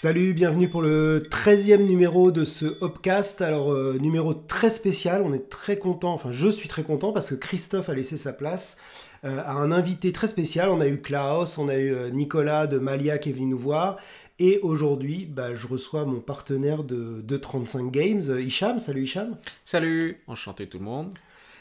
Salut, bienvenue pour le 13e numéro de ce Hopcast. Alors, euh, numéro très spécial, on est très content, enfin je suis très content parce que Christophe a laissé sa place euh, à un invité très spécial. On a eu Klaus, on a eu euh, Nicolas de Malia qui est venu nous voir. Et aujourd'hui, bah, je reçois mon partenaire de, de 35 Games, Hicham. Salut Hicham. Salut, enchanté tout le monde.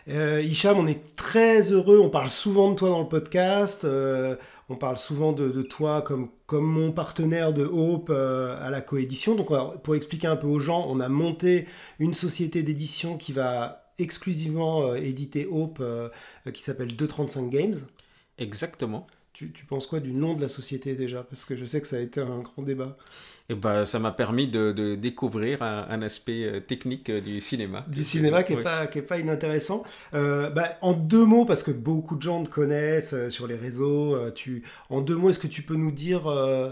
Euh, Hicham, on est très heureux, on parle souvent de toi dans le podcast, euh, on parle souvent de, toi comme, comme mon partenaire de Hope euh, à la coédition. Donc pour expliquer un peu aux gens, on a monté une société d'édition qui va exclusivement éditer Hope, qui s'appelle 235 Games. Exactement. Tu, tu, penses quoi du nom de la société déjà? Parce que je sais que ça a été un grand débat. Et bah, ça m'a permis de, de découvrir un, aspect euh, technique euh, du cinéma. Du cinéma qui n'est pas, qui est pas inintéressant. Euh, bah, en deux mots, parce que beaucoup de gens te connaissent sur les réseaux, tu, en deux mots, est-ce que tu peux nous dire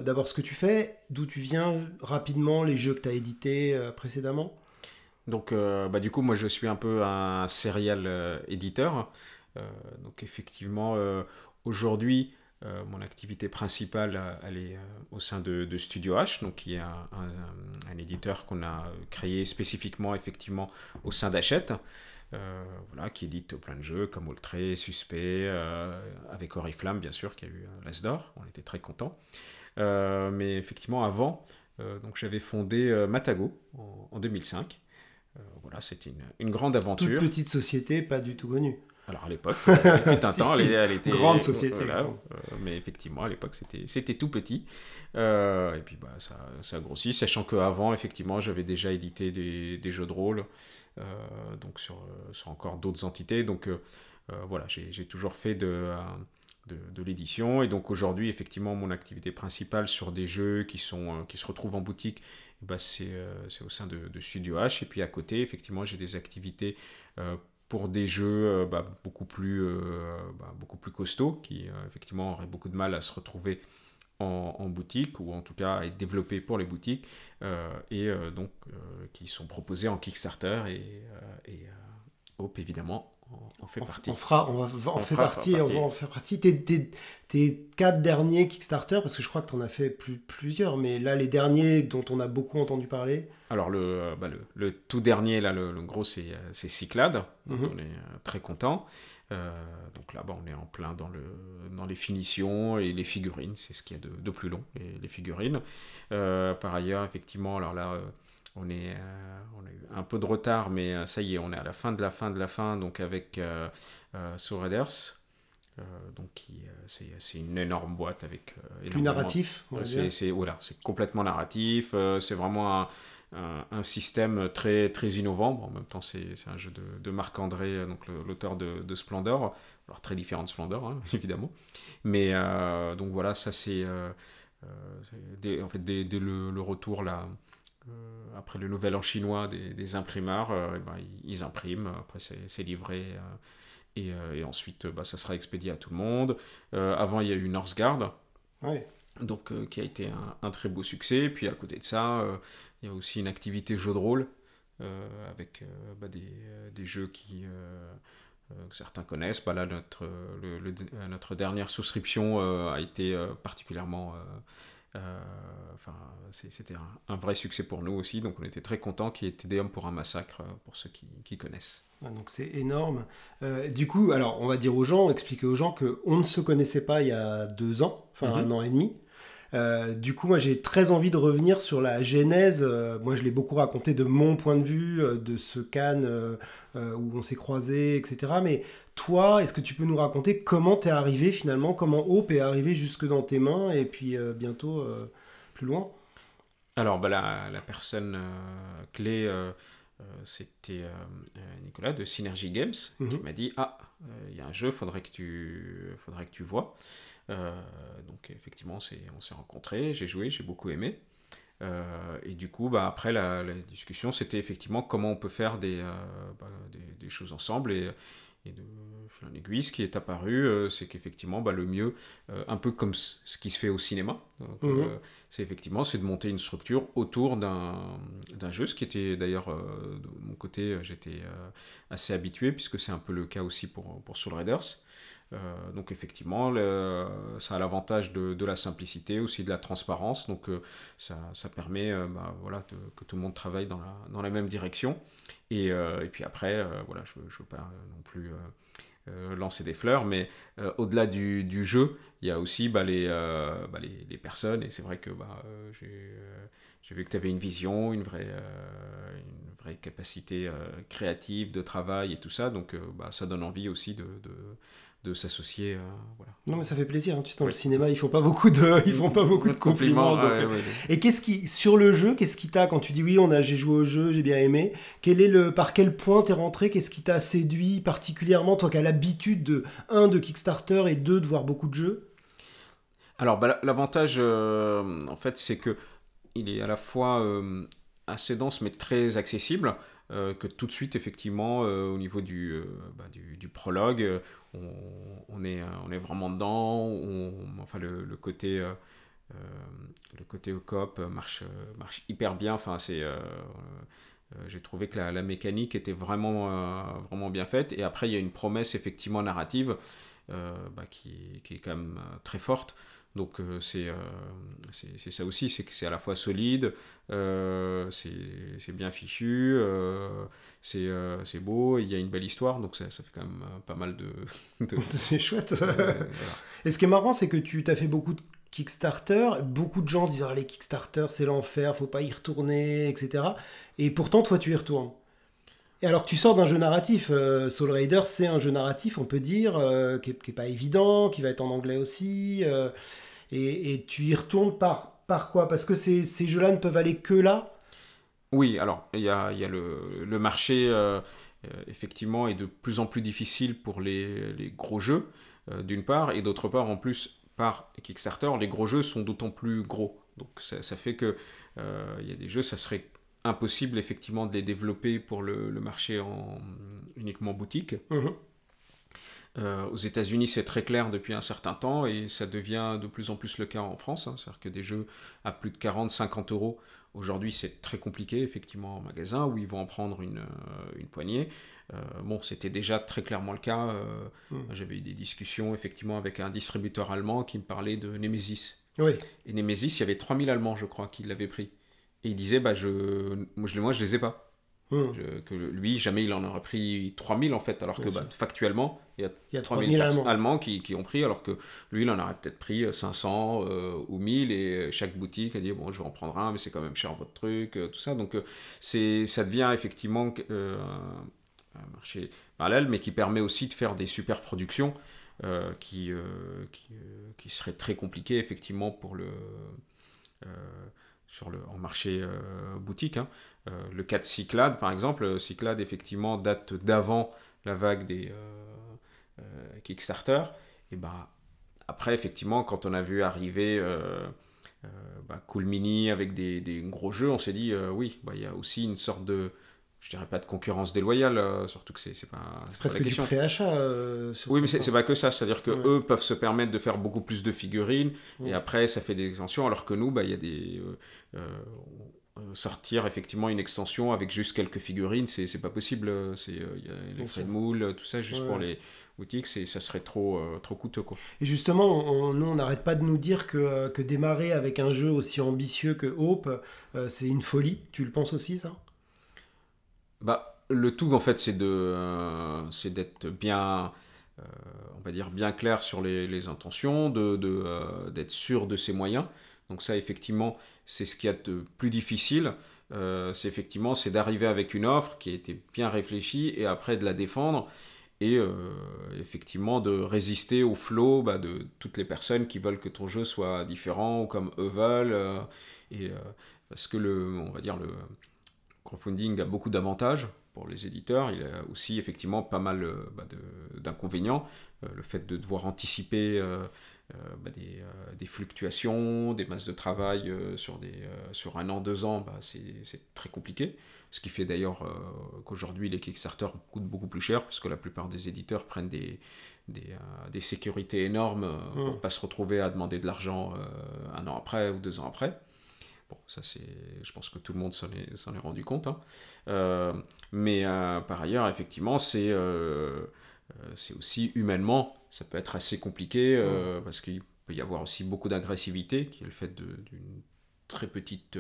d'abord ce que tu fais, d'où tu viens, rapidement, les jeux que tu as édités précédemment? Donc, bah, du coup, moi, je suis un peu un serial éditeur. donc, effectivement, aujourd'hui, euh, mon activité principale, euh, elle est euh, au sein de, Studio H, donc qui est un, éditeur qu'on a créé spécifiquement effectivement au sein d'Hachette, voilà, qui édite plein de jeux comme Ultra, Suspect, avec Oriflamme bien sûr, qui a eu l'As d'or, on était très contents. mais effectivement, avant, j'avais fondé Matago en, 2005. voilà, c'était une, une, grande aventure. Toute petite société, pas du tout connue. Alors à l'époque, il un temps, elle, était grande société. Euh, mais effectivement, à l'époque, c'était c'était tout petit. Euh, et puis bah ça, ça a grossi, sachant qu'avant, effectivement, j'avais déjà édité des, des, jeux de rôle, euh, donc sur, sur encore d'autres entités. Donc voilà, j'ai toujours fait de de, de l'édition. Et donc aujourd'hui, effectivement, mon activité principale sur des jeux qui, sont, qui se retrouvent en boutique, eh ben, c'est au sein de, de, Studio H. Et puis à côté, effectivement, j'ai des activités pour des jeux euh, bah, beaucoup, plus, euh, bah, beaucoup plus costauds, qui euh, effectivement auraient beaucoup de mal à se retrouver en, boutique, ou en tout cas à être développés pour les boutiques, et donc qui sont proposés en Kickstarter, et, et évidemment on, fait partie. On fera, on va en fait partie, on va en faire partie. Tes, quatre derniers Kickstarter, parce que je crois que tu en as fait plus, plusieurs, mais là les derniers dont on a beaucoup entendu parler. Alors le, euh, bah, le, tout dernier, là, le, gros, c'est euh, Cyclade. Mhm. On est euh, très content. Donc là, bah, on est en plein dans, le, dans les finitions et les figurines. C'est ce qu'il y a de, de, plus long, les, les figurines. par ailleurs, effectivement, alors là, on, est, on a eu un peu de retard, mais ça y est, on est à la fin de la fin de la fin, donc avec euh, donc c'est une énorme boîte avec plus narratif c'est voilà c'est complètement narratif c'est vraiment un, un, système très, très innovant. en même temps, c'est un jeu de, de Marc André, donc l'auteur de, de, Splendor. Alors, très différent de Splendor, hein, évidemment. Mais euh, donc voilà, ça c'est. Euh, euh, en fait, dès, le, retour là. après le nouvel an chinois des, des imprimeurs, eh ben, ils, impriment, après c'est livré et, et, ensuite bah, ça sera expédié à tout le monde. avant il y a eu Northgard, ouais. Donc, qui a été un, un, très beau succès. Puis à côté de ça, il y a aussi une activité jeu de rôle euh, avec euh, bah, des, euh, des, jeux qui, que certains connaissent. Bah, là, notre, le, notre dernière souscription a été particulièrement enfin, c'était un, vrai succès pour nous aussi, donc on était très contents qu'il y ait TDM pour un massacre, pour ceux qui, qui connaissent. Ah, donc c'est énorme. du coup, alors on va dire aux gens, expliquer aux gens qu'on ne se connaissait pas il y a deux ans, enfin mm-hmm. un an et demi. Euh, du coup, moi, j'ai très envie de revenir sur la genèse. Euh, moi, je l'ai beaucoup raconté de mon point de vue, euh, de ce Cannes où on s'est croisés, etc. Mais toi, est-ce que tu peux nous raconter comment t'es arrivé finalement, comment Hope est arrivé jusque dans tes mains et puis bientôt plus loin? Alors, bah, la, personne clé, c'était Nicolas de Synergy Games qui mhm. m'a dit Ah, il y a un jeu, faudrait que tu, faudrait que tu vois. Euh, donc effectivement, on s'est rencontrés, j'ai joué, j'ai beaucoup aimé. Euh, et du coup, bah, après la, discussion, c'était effectivement comment on peut faire des, euh, bah, des, choses ensemble. Et, et de fil en aiguille, ce qui est apparu, c'est qu'effectivement, bah, le mieux, un peu comme ce qui se fait au cinéma, mhm. c'est effectivement c'est de monter une structure autour d'un jeu, ce qui était d'ailleurs, de mon côté, j'étais assez habitué, puisque c'est un peu le cas aussi pour, pour Soul Raiders. Donc effectivement, ça a l'avantage de, la simplicité, aussi de la transparence. Donc ça, ça, permet bah, voilà, que tout le monde travaille dans la, dans la même direction. Et, et puis après, voilà, je ne veux, pas non plus lancer des fleurs, mais au-delà du, du, jeu, il y a aussi bah, les, bah, les, les, personnes. Et c'est vrai que bah, j'ai vu que tu avais une vision, une vraie, euh, une vraie capacité euh, créative, de travail et tout ça. Donc, euh, bah, ça donne envie aussi de, de, de s'associer. voilà. Non, mais ça fait plaisir. Hein. Tu sais, dans le cinéma, ils font pas beaucoup de, ils font pas beaucoup de compliments. Et qu'est-ce qui, sur le jeu, qu'est-ce qui t'a, quand tu dis oui, on a, j'ai joué au jeu, j'ai bien aimé, quel est le, par quel point t'es rentré Qu'est-ce qui t'a séduit particulièrement, toi qui as l'habitude de, un, de Kickstarter et deux, de voir beaucoup de jeux? Alors, bah, l'avantage, en fait, c'est que il est à la fois euh, assez dense mais très accessible. Euh, que tout de suite, effectivement, euh, au niveau du, bah, du, prologue, on, est, on est vraiment dedans. enfin, le, côté, le côté coop marche, marche hyper bien. Enfin, c'est, j'ai trouvé que la, mécanique était vraiment, vraiment bien faite. Et après, il y a une promesse, effectivement, narrative bah, qui, qui, est quand même très forte. Donc euh, euh, c'est ça aussi, c'est que c'est à la fois solide, euh, c'est bien fichu, c'est beau, il y a une belle histoire, donc ça, ça fait quand même pas mal de... c'est chouette. Et ce qui est marrant, c'est que tu t'as fait beaucoup de Kickstarter, beaucoup de gens disent ah, les Kickstarter c'est l'enfer, faut pas y retourner, etc. Et pourtant toi tu y retournes. Et alors tu sors d'un jeu narratif, Soul Raider c'est un jeu narratif on peut dire, qui, est, qui, est, pas évident, qui va être en anglais aussi et, tu y retournes par, par quoi? Parce que ces, ces jeux-là ne peuvent aller que là? Oui, alors il y a, y a le, le, marché, euh, euh, effectivement, est de plus en plus difficile pour les, les gros jeux, euh, d'une part, et d'autre part, en plus, par Kickstarter, les gros jeux sont d'autant plus gros. Donc ça, ça fait que il y a des jeux, ça serait impossible effectivement de les développer pour le, le marché en uniquement boutique. Mmh euh, aux États-Unis, c'est très clair depuis un certain temps et ça devient de plus en plus le cas en France. Hein. C'est-à-dire que des jeux à plus de 40, 50 euros, aujourd'hui, c'est très compliqué, effectivement, en magasin où ils vont en prendre une, euh, une poignée. Euh, bon, c'était déjà très clairement le cas. Mmh. J'avais eu des discussions, effectivement, avec un distributeur allemand qui me parlait de Nemesis. Oui. Et Nemesis, il y avait 3000 Allemands, je crois, qui l'avaient pris. Et il disait, bah, je, moi, je, moi, je les ai pas. Hmm. que lui, jamais il en aurait pris 3000 en fait, alors que bah, factuellement, il y a, il y a 3000 Allemands, qui, qui, ont pris, alors que lui, il en aurait peut-être pris 500 euh, euh, ou 1000, et chaque boutique a dit Bon, je vais en prendre un, mais c'est quand même cher votre truc, euh, tout ça. Donc, c'est ça devient effectivement un marché parallèle, mais qui permet aussi de faire des super productions qui, qui, qui, seraient très compliquées effectivement pour le sur le, en marché euh, boutique. Hein. Euh, le cas de Cyclade, par exemple, Cyclade, effectivement, date d'avant la vague des euh, Kickstarter. Et bah, après, effectivement, quand on a vu arriver bah, Cool Mini avec des, des, gros jeux, on s'est dit, oui, bah, il y a aussi une sorte de je dirais pas de concurrence déloyale, euh, surtout que c'est pas, presque du préachat. Euh, oui, mais c'est pas que ça, c'est-à-dire que eux peuvent se permettre de faire beaucoup plus de figurines et après ça fait des extensions, alors que nous, bah, il y a des euh, sortir effectivement une extension avec juste quelques figurines, c'est pas possible. C'est y a les frais de moule, tout ça juste pour les boutiques, ça serait trop trop coûteux quoi. Et justement, nous on n'arrête pas de nous dire que, que démarrer avec un jeu aussi ambitieux que Hope, c'est une folie. Tu le penses aussi ça? Bah, le tout, en fait, c'est de, euh, c'est d'être bien, euh, on va dire, bien clair sur les, les intentions, de, de euh, d'être sûr de ses moyens. Donc ça, effectivement, c'est ce qui est de plus difficile. c'est effectivement, c'est d'arriver avec une offre qui a été bien réfléchie et après de la défendre et effectivement de résister au flot bah, de toutes les personnes qui veulent que ton jeu soit différent ou comme eux veulent. et parce que le, on va dire le crowdfunding a beaucoup d'avantages pour les éditeurs. Il a aussi effectivement pas mal euh, bah, d'inconvénients. Euh, le fait de devoir anticiper euh, bah, des, des, fluctuations, des masses de travail sur, des, sur un an, deux ans, bah, c'est très compliqué. Ce qui fait d'ailleurs qu'aujourd'hui les Kickstarter coûtent beaucoup plus cher, parce que la plupart des éditeurs prennent des, des, des sécurités énormes pour ne mmh. pas se retrouver à demander de l'argent un an après ou deux ans après. Bon, ça c'est, je pense que tout le monde s'en est, s'en est rendu compte. Hein. Euh, mais euh, par ailleurs, effectivement, c'est, euh, c'est aussi humainement, ça peut être assez compliqué parce qu'il peut y avoir aussi beaucoup d'agressivité qui est le fait d'une très petite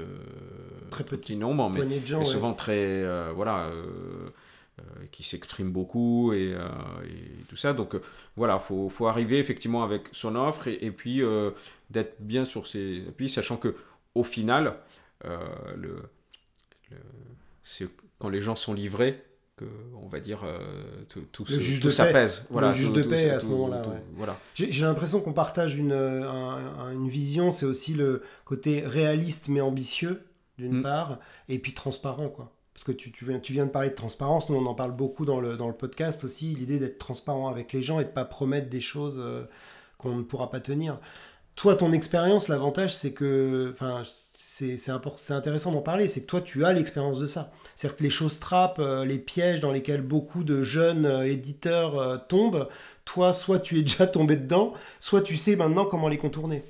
très petit nombre mais, souvent très voilà qui s'exprime beaucoup et, tout ça donc voilà faut, faut arriver effectivement avec son offre et, puis d'être bien sur ses appuis sachant que au final le, le c'est quand les gens sont livrés que on va dire euh, tout, tout, tout s'apaise voilà le juge de paix à ce moment-là voilà. J'ai l'impression qu'on partage une, une vision c'est aussi le côté réaliste mais ambitieux d'une mm. part et puis transparent quoi. Parce que tu, tu, viens, tu viens de parler de transparence nous on en parle beaucoup dans le, dans le podcast aussi l'idée d'être transparent avec les gens et de pas promettre des choses euh, qu'on ne pourra pas tenir toi, ton expérience, l'avantage, c'est que, enfin, c'est intéressant d'en parler, c'est que toi, tu as l'expérience de ça. C'est-à-dire que les choses trappes, euh, les pièges dans lesquels beaucoup de jeunes euh, éditeurs euh, tombent, toi, soit tu es déjà tombé dedans, soit tu sais maintenant comment les contourner.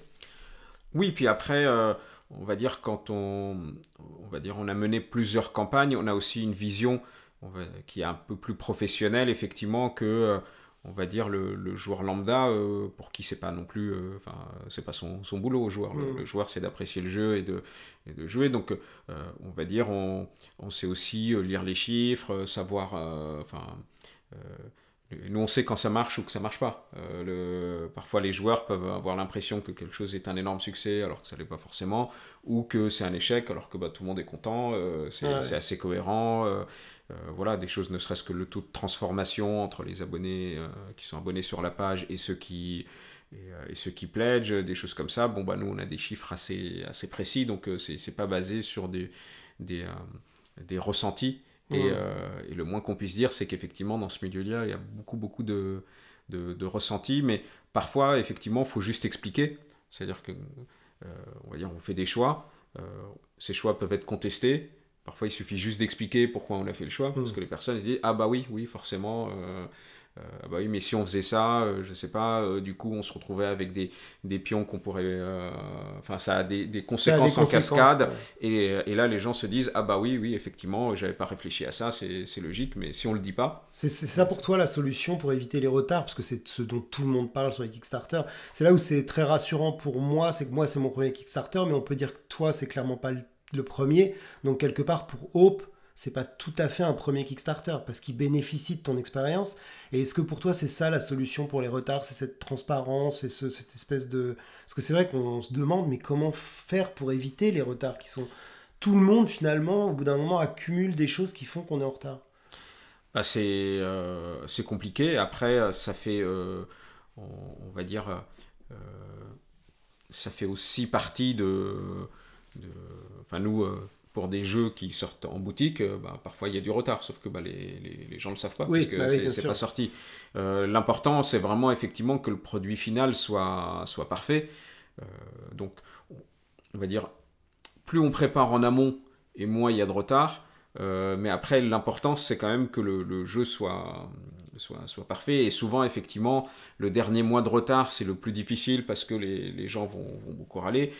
Oui, puis après, on va dire quand on, on va dire, on a mené plusieurs campagnes, on a aussi une vision qui est un peu plus professionnelle, effectivement, que on va dire le, joueur lambda euh, pour qui c'est pas non plus euh, enfin c'est pas son, boulot au joueur le, mm. joueur c'est d'apprécier le jeu et de, de jouer donc euh, on va dire on, on, sait aussi lire les chiffres savoir enfin nous, on sait quand ça marche ou que ça marche pas. le, parfois, les joueurs peuvent avoir l'impression que quelque chose est un énorme succès alors que ça l'est pas forcément, ou que c'est un échec alors que bah, tout le monde est content, c'est assez cohérent. Euh, voilà, des choses ne serait-ce que le taux de transformation entre les abonnés euh, qui sont abonnés sur la page et ceux qui, et, euh, ceux qui pledgent, des choses comme ça. Bon, bah, nous, on a des chiffres assez, assez précis, donc c'est pas basé sur des, des, des ressentis. Et, et, le moins qu'on puisse dire, c'est qu'effectivement, dans ce milieu-là, il y a beaucoup, beaucoup de, de, de ressentis, mais parfois, effectivement, il faut juste expliquer. C'est-à-dire que, on va dire, on fait des choix, ces choix peuvent être contestés, Parfois, il suffit juste d'expliquer pourquoi on a fait le choix, parce hmm. que les personnes disent Ah, bah oui, oui, forcément. Euh, euh, bah oui, mais si on faisait ça, euh, je sais pas, du coup, on se retrouvait avec des, des pions qu'on pourrait. Enfin, ça a des, des conséquences en cascade. Et, et, là, les gens se disent Ah, bah oui, oui, effectivement, j'avais pas réfléchi à ça, c'est logique, mais si on le dit pas. C'est ça pour toi la solution pour éviter les retards, parce que c'est ce dont tout le monde parle sur les Kickstarter. C'est là où c'est très rassurant pour moi, c'est que moi, c'est mon premier Kickstarter, mais on peut dire que toi, c'est clairement pas le le premier. Donc quelque part pour Hope, c'est pas tout à fait un premier Kickstarter parce qu'il bénéficie de ton expérience. Et est-ce que pour toi c'est ça la solution pour les retards, c'est cette transparence et cette espèce de parce que c'est vrai qu'on se demande mais comment faire pour éviter les retards qui sont tout le monde finalement au bout d'un moment accumule des choses qui font qu'on est en retard? Bah, c'est euh, compliqué. Après ça fait euh, on, va dire euh, ça fait aussi partie de Enfin, nous, pour des jeux qui sortent en boutique, euh, bah, parfois il y a du retard, sauf que bah, les, les, gens ne le savent pas, parce que bah c'est pas sorti. Euh, l'important, c'est vraiment effectivement que le produit final soit, soit parfait. donc, on va dire, plus on prépare en amont, et moins il y a de retard. mais après, l'important, c'est quand même que le, le jeu soit, soit, soit, parfait. Et souvent, effectivement, le dernier mois de retard, c'est le plus difficile parce que les, les gens vont, vont, beaucoup râler.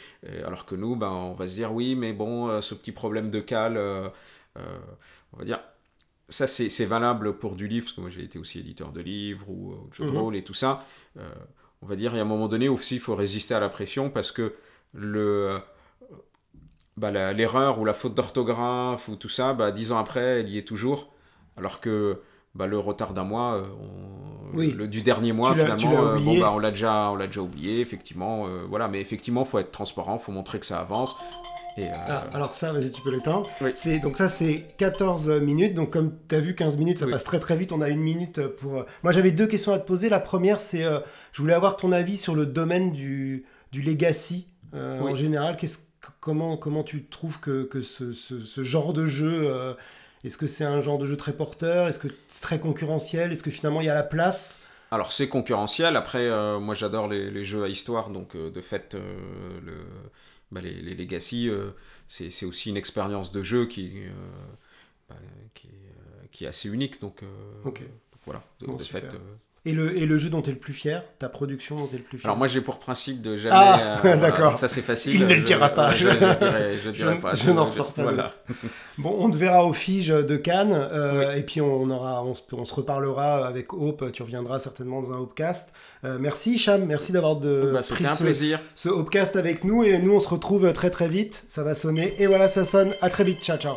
alors que nous, ben, on va se dire, oui, mais bon, euh, ce petit problème de cale, euh, euh, on va dire, ça c'est valable pour du livre, parce que moi j'ai été aussi éditeur de livres ou, de jeux de mhm. rôle et tout ça. on va dire, il y a un moment donné aussi, il faut résister à la pression parce que le... Bah, l'erreur ou la faute d'orthographe ou tout ça, bah, dix ans après, elle y est toujours. Alors que bah, le retard d'un mois, euh, le, du dernier mois, finalement, euh, bon, bah, on l'a déjà, on déjà oublié, effectivement. Euh, voilà, mais effectivement, il faut être transparent, il faut montrer que ça avance. Et, ah, alors ça, vas-y, tu peux l'éteindre. C'est, donc ça, c'est 14 minutes. Donc comme tu as vu, 15 minutes, ça passe très très vite. On a une minute pour... Moi, j'avais deux questions à te poser. La première, c'est, je voulais avoir ton avis sur le domaine du, du legacy en général. Comment, comment tu trouves que, que ce, ce, ce, genre de jeu est-ce que c'est un genre de jeu très porteur? Est-ce que c'est très concurrentiel? Est-ce que finalement il y a la place? Alors c'est concurrentiel, après euh, moi j'adore les, jeux à histoire, donc euh, de fait euh, le, bah, les, les, Legacy c'est aussi une expérience de jeu qui, bah, qui, est, assez unique, donc, voilà, de, fait Et le, et le jeu dont tu es le plus fier Ta production dont tu es le plus fier Alors moi j'ai pour principe de jamais... Ah, euh, d'accord. Ça c'est facile. Il ne le dira pas. Je, je dirai, dirai pas. je n'en ressors pas Voilà. Bon, on te verra au Fige de Cannes, euh, et puis on, aura, on, se, on se reparlera avec Hope, tu reviendras certainement dans un Hopecast. Euh, merci Cham, merci d'avoir de, Bah, pris un ce, plaisir. ce Hopecast avec nous, et nous on se retrouve très très vite, ça va sonner, et voilà ça sonne, à très vite, ciao ciao